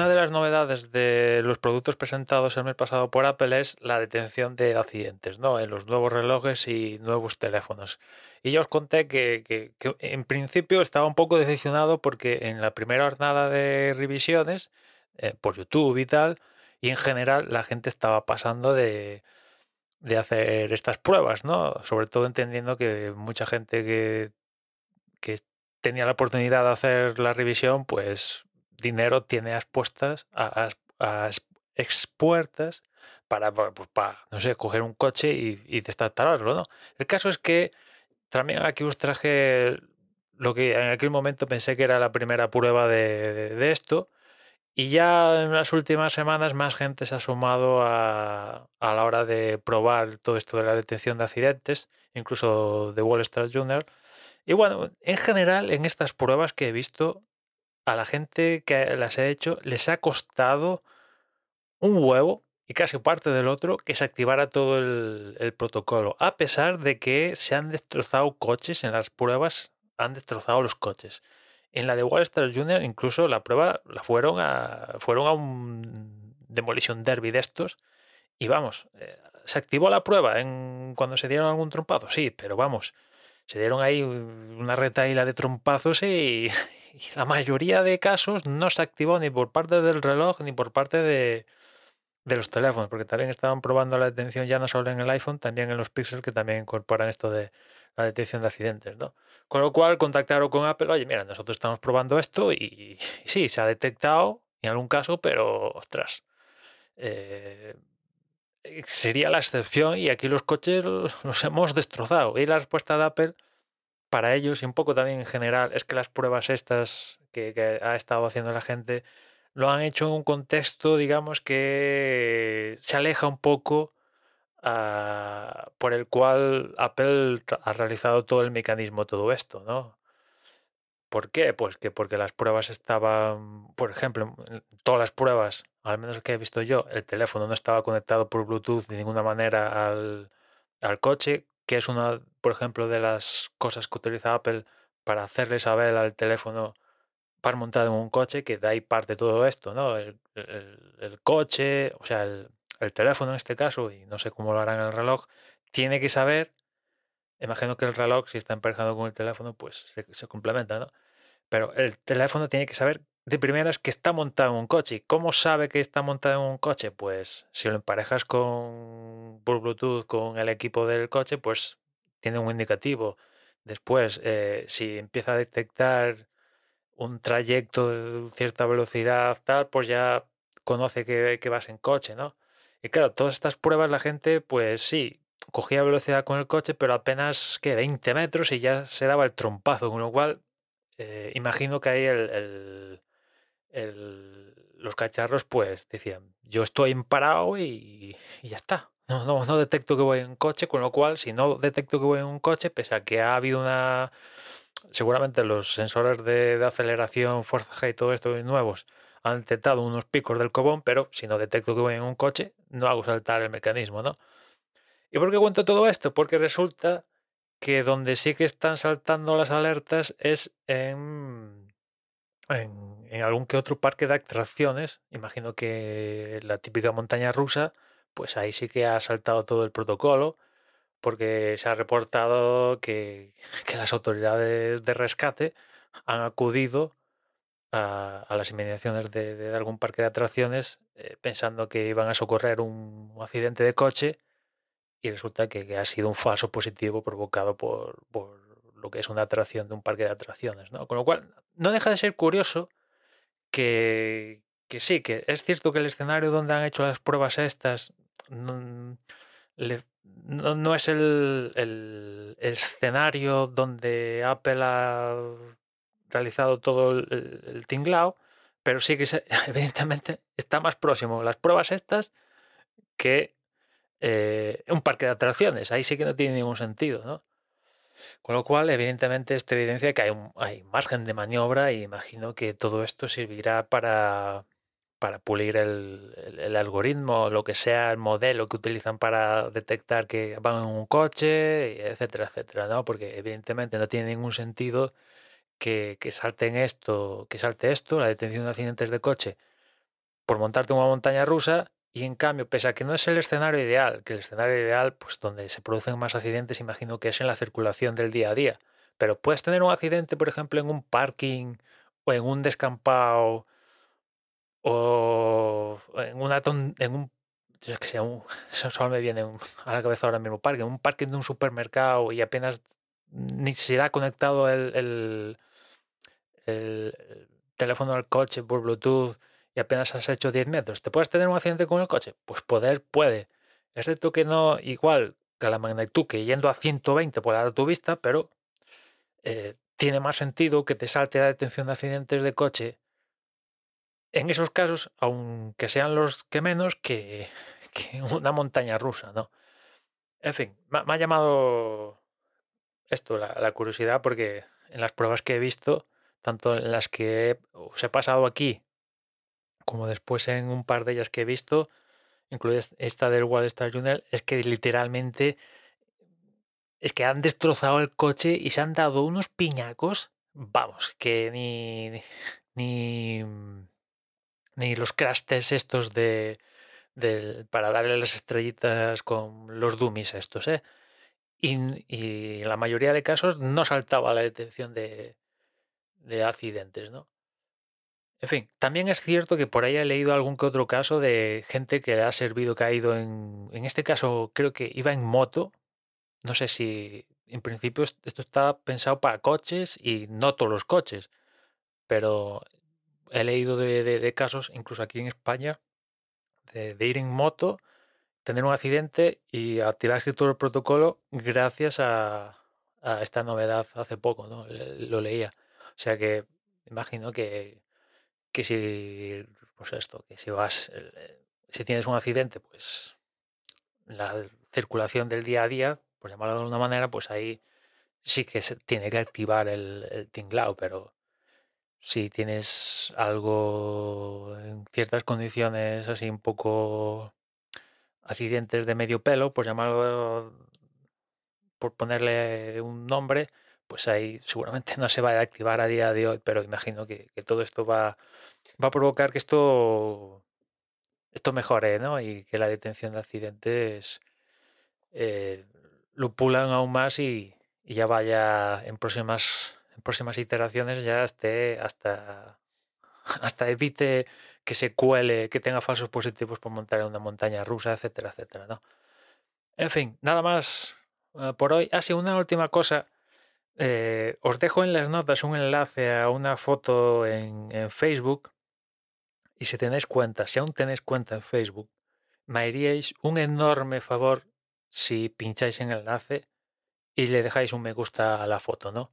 Una de las novedades de los productos presentados el mes pasado por Apple es la detención de accidentes, ¿no? En los nuevos relojes y nuevos teléfonos. Y ya os conté que, que- que en principio estaba un poco decepcionado porque en la primera jornada de revisiones, eh, por YouTube y tal, y en general la gente estaba pasando de, de hacer estas pruebas, ¿no? Sobre todo entendiendo que mucha gente que, que tenía la oportunidad de hacer la revisión, pues dinero tiene a expuestas, a, a- a ex- expuertas para, pues, no sé, coger un coche y, y destartalarlo, ¿no? El caso es que también aquí os traje lo que en aquel momento pensé que era la primera prueba de esto. Y ya en las últimas semanas más gente se ha sumado a, a la hora de probar todo esto de la detección de accidentes, incluso de Wall Street Journal. Y bueno, en general en estas pruebas que he visto, a la gente que las he hecho les ha costado un huevo y casi parte del otro que se activara todo el, el protocolo, a pesar de que se han destrozado coches en las pruebas, han destrozado los coches. En la de Wall Street Junior incluso la prueba la fueron a, fueron a un demolition derby de estos y vamos, eh, se activó la prueba en cuando se dieron algún trompazo, sí, pero vamos, se dieron ahí una retaíla de trompazos y, la mayoría de casos no se activó ni por parte del reloj ni por parte de, los teléfonos, porque también estaban probando la detención ya no solo en el iPhone, también en los Pixel que también incorporan esto de la detección de accidentes, ¿no? Con lo cual contactaron con Apple, oye, mira, nosotros estamos probando esto y, sí, se ha detectado en algún caso, pero ostras, eh, sería la excepción y aquí los coches los hemos destrozado. Y la respuesta de Apple para ellos y un poco también en general es que las pruebas estas que, ha estado haciendo la gente lo han hecho en un contexto, digamos, que se aleja un poco ah, por el cual Apple ha realizado todo el mecanismo, todo esto, ¿no? ¿Por qué? Pues que porque las pruebas estaban, por ejemplo, todas las pruebas, al menos que he visto yo, el teléfono no estaba conectado por Bluetooth de ninguna manera al, al coche, que es una, por ejemplo, de las cosas que utiliza Apple para hacerle saber al teléfono para montar en un coche, que de ahí parte todo esto, ¿no? El, el- el coche, o sea, el, el teléfono en este caso, y no sé cómo lo harán el reloj, tiene que saber, imagino que el reloj, si está emparejado con el teléfono, pues se, se complementa, ¿no? Pero el teléfono tiene que saber de primeras que está montado en un coche. ¿Y ¿Cómo sabe que está montado en un coche? Pues si lo emparejas con por Bluetooth con el equipo del coche, pues tiene un indicativo. Después, eh, si empieza a detectar un trayecto de cierta velocidad, tal, pues ya conoce que, que vas en coche, ¿no? Y claro, todas estas pruebas la gente, pues sí, cogía velocidad con el coche, pero apenas que 20 metros y ya se daba el trompazo, con lo cual eh, imagino que ahí el, los cacharros pues decían, yo estoy parado y, y ya está. No, no, no detecto que voy en coche, con lo cual si no detecto que voy en un coche, pese a que ha habido una... Seguramente los sensores de, de aceleración, fuerza G y todo esto nuevos han detectado unos picos del cobón, pero si no detecto que voy en un coche, no hago saltar el mecanismo, ¿no? ¿Y por qué cuento todo esto? Porque resulta que donde sí que están saltando las alertas es en, en, en algún que otro parque de atracciones, imagino que la típica montaña rusa, pues ahí sí que ha saltado todo el protocolo, porque se ha reportado que, que las autoridades de rescate han acudido a, a las inmediaciones de, de algún parque de atracciones eh, pensando que iban a socorrer un accidente de coche y resulta que, que ha sido un falso positivo provocado por, por lo que es una atracción de un parque de atracciones. ¿no? Con lo cual, no deja de ser curioso que, que sí, que es cierto que el escenario donde han hecho las pruebas estas no, es el, escenario donde Apple ha realizado todo el, el- tinglao, pero sí que evidentemente está más próximo las pruebas estas que eh, un parque de atracciones. Ahí sí que no tiene ningún sentido, ¿no? Con lo cual, evidentemente, esto evidencia que hay, un, hay margen de maniobra y imagino que todo esto servirá para, para pulir el, el- algoritmo, lo que sea el modelo que utilizan para detectar que van en un coche, etcétera, etcétera, ¿no? Porque evidentemente no tiene ningún sentido que, que salten esto, que salte esto, la detención de accidentes de coche, por montarte una montaña rusa y en cambio, pese a que no es el escenario ideal, que el escenario ideal, pues donde se producen más accidentes, imagino que es en la circulación del día a día. Pero puedes tener un accidente, por ejemplo, en un parking o en un descampado o en una ton- en un yo que sé, un- solo me viene un- a la cabeza ahora mismo parking, un parking de un supermercado y apenas ni se ha conectado el, el- el teléfono al coche por Bluetooth y apenas has hecho 10 metros, ¿te puedes tener un accidente con el coche? Pues poder puede. Es cierto que no igual que la magnitud que yendo a 120 por la autopista, pero eh, tiene más sentido que te salte la detención de accidentes de coche en esos casos, aunque sean los que menos, que, una montaña rusa, ¿no? En fin, me, ha- llamado esto la, curiosidad porque en las pruebas que he visto, tanto en las que os he pasado aquí como después en un par de ellas que he visto, incluida es- esta del Wall Star Journal, es que literalmente es que han destrozado el coche y se han dado unos piñacos, vamos, que ni ni ni los crash estos de, para darle las estrellitas con los dummies estos, ¿eh? Y, en la mayoría de casos no saltaba la detección de, de accidentes, ¿no? En fin, también es cierto que por ahí he leído algún que otro caso de gente que le ha servido que ha ido en... En este caso creo que iba en moto. No sé si en principio est- esto está pensado para coches y no todos los coches, pero he leído de, de- casos, incluso aquí en España, de, ir en moto, tener un accidente y activarse todo el protocolo gracias a, esta novedad hace poco, ¿no? Lo leía. O sea que imagino que, que si, pues esto, que si vas, eh, si tienes un accidente, pues la circulación del día a día, por llamarlo de alguna manera, pues ahí sí que se tiene que activar el, el tinglao, pero si tienes algo en ciertas condiciones así un poco accidentes de medio pelo, por llamarlo, por ponerle un nombre, pues ahí seguramente no se va a activar a día de hoy, pero imagino que, todo esto va, va a provocar que esto, esto mejore, ¿no? Y que la detención de accidentes eh, lo pulan aún más y, ya vaya en próximas, próximas iteraciones ya esté hasta, hasta evite que se cuele, que tenga falsos positivos por montar en una montaña rusa, etcétera, etcétera, ¿no? En fin, nada más eh, por hoy. Ah, sí, una última cosa. Eh, os dejo en las notas un enlace a una foto en, en Facebook. Y si tenéis cuenta, si aún tenéis cuenta en Facebook, me haríais un enorme favor si pincháis en el enlace y le dejáis un me gusta a la foto, ¿no?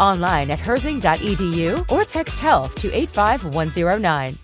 Online at herzing.edu or text health to 85109.